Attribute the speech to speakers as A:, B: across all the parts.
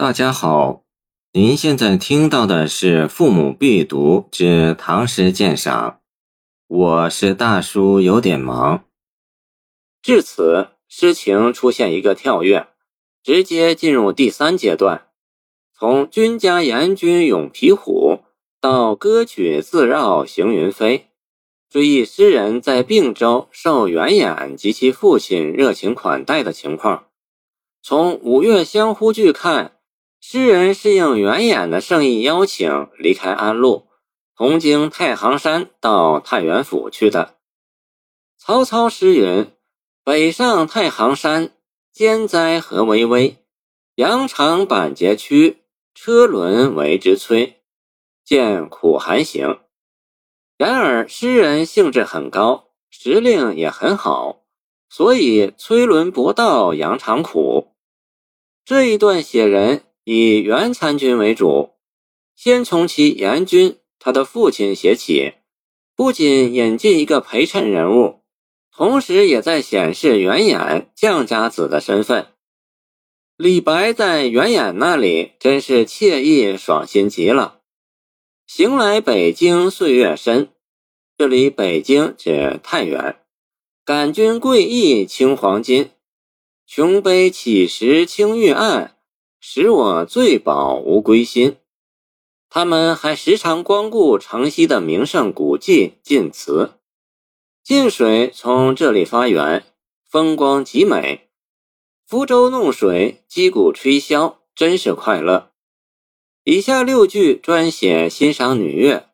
A: 大家好，您现在听到的是《父母必读之唐诗鉴赏》，我是大叔，有点忙。至此，诗情出现一个跳跃，直接进入第三阶段，从“君家严君勇皮虎”到“歌曲自绕行云飞”，追忆诗人在并州受袁衍及其父亲热情款待的情况。从“五岳相呼句”看。诗人是应袁衍的盛意邀请，离开安陆，同经太行山到太原府去的。曹操诗云：“北上太行山，艰哉何巍巍？羊肠板结曲，车轮为之摧。见苦寒行。”然而诗人兴致很高，时令也很好，所以催轮不到，羊肠苦。这一段写人。以袁参军为主，先从其严军，他的父亲写起，不仅引进一个陪衬人物，同时也在显示袁衍将家子的身份。李白在袁衍那里真是惬意爽心极了。行来北京岁月深，这里北京指太原。感君贵意青黄金，琼杯起时青玉案。使我醉饱无归心。他们还时常光顾城西的名胜古迹晋祠。晋水从这里发源，风光极美。福州弄水，击鼓吹箫，真是快乐。以下六句专写欣赏女乐。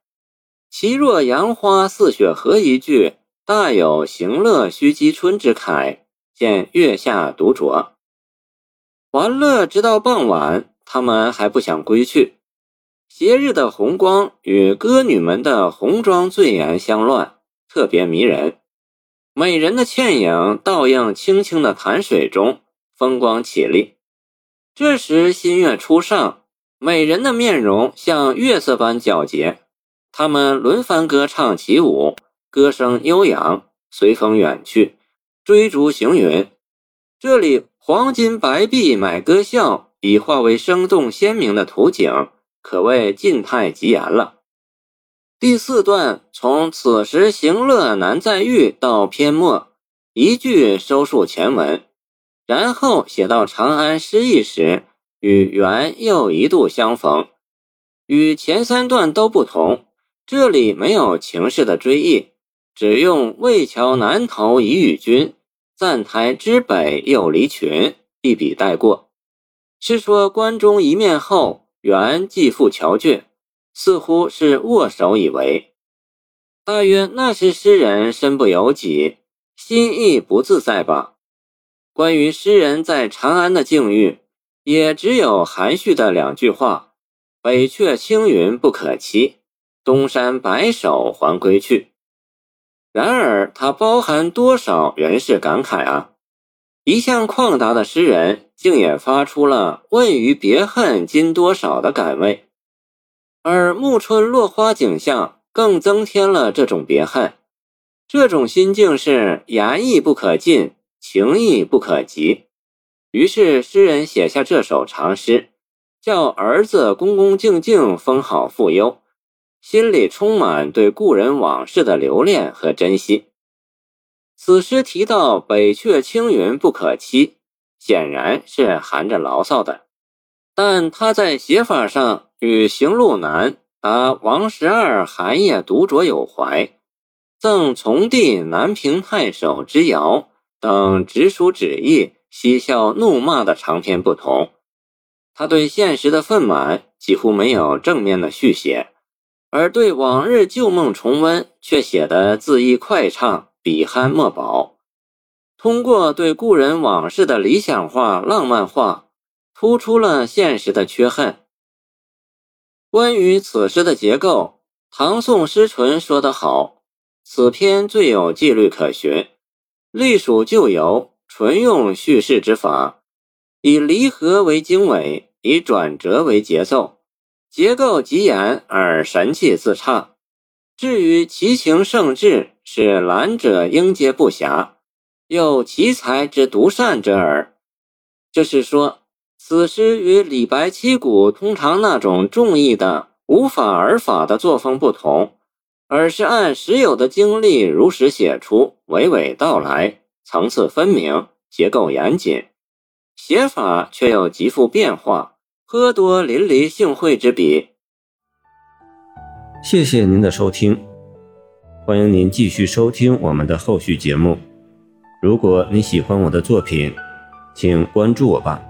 A: 其若杨花似雪荷一句，大有行乐须及春之慨，见月下独酌。玩乐直到傍晚，他们还不想归去。斜日的红光与歌女们的红妆醉颜相乱，特别迷人。美人的倩影倒映清清的潭水中，风光绮丽。这时新月初上，美人的面容像月色般皎洁。他们轮番歌唱起舞，歌声悠扬，随风远去，追逐行云。这里。黄金白璧买歌笑，已化为生动鲜明的图景，可谓静态极言了。第四段从“此时行乐难再遇”到篇末，一句收束前文，然后写到长安失意时，与元又一度相逢。与前三段都不同，这里没有情势的追忆，只用“魏桥南头已与君”。赞台之北又离群，一笔带过，是说关中一面后，元继父乔俊，似乎是握手以为，大约那时诗人身不由己，心意不自在吧。关于诗人在长安的境遇，也只有含蓄的两句话：“北阙青云不可期，东山白首还归去。”然而，它包含多少人世感慨啊！一向旷达的诗人，竟也发出了“问于别恨今多少”的感味。而暮春落花景象，更增添了这种别恨。这种心境是言意不可尽，情意不可及。于是，诗人写下这首长诗，叫儿子恭恭敬敬封好复忧。心里充满对故人往事的留恋和珍惜。此诗提到“北阙青云不可期”，显然是含着牢骚的。但他在写法上与行路难答王十二寒夜独酌有怀，赠从弟南平太守之遥等直抒旨意、嬉笑怒骂的长篇不同。他对现实的愤满几乎没有正面的续写。而对往日旧梦重温，却写得恣意快畅，笔酣墨饱。通过对故人往事的理想化、浪漫化，突出了现实的缺憾。关于此诗的结构，唐宋诗纯说得好：“此篇最有纪律可循，隶属旧游，纯用叙事之法，以离合为经纬，以转折为节奏。”结构极严而神气自畅，至于其情胜志，是览者应接不暇，又奇才之独善者耳。这是说，此诗与李白七古通常那种重义的无法而法的作风不同，而是按实有的经历如实写出，娓娓道来，层次分明，结构严谨，写法却又极富变化，颇多淋漓幸会之笔。
B: 谢谢您的收听，欢迎您继续收听我们的后续节目。如果你喜欢我的作品，请关注我吧。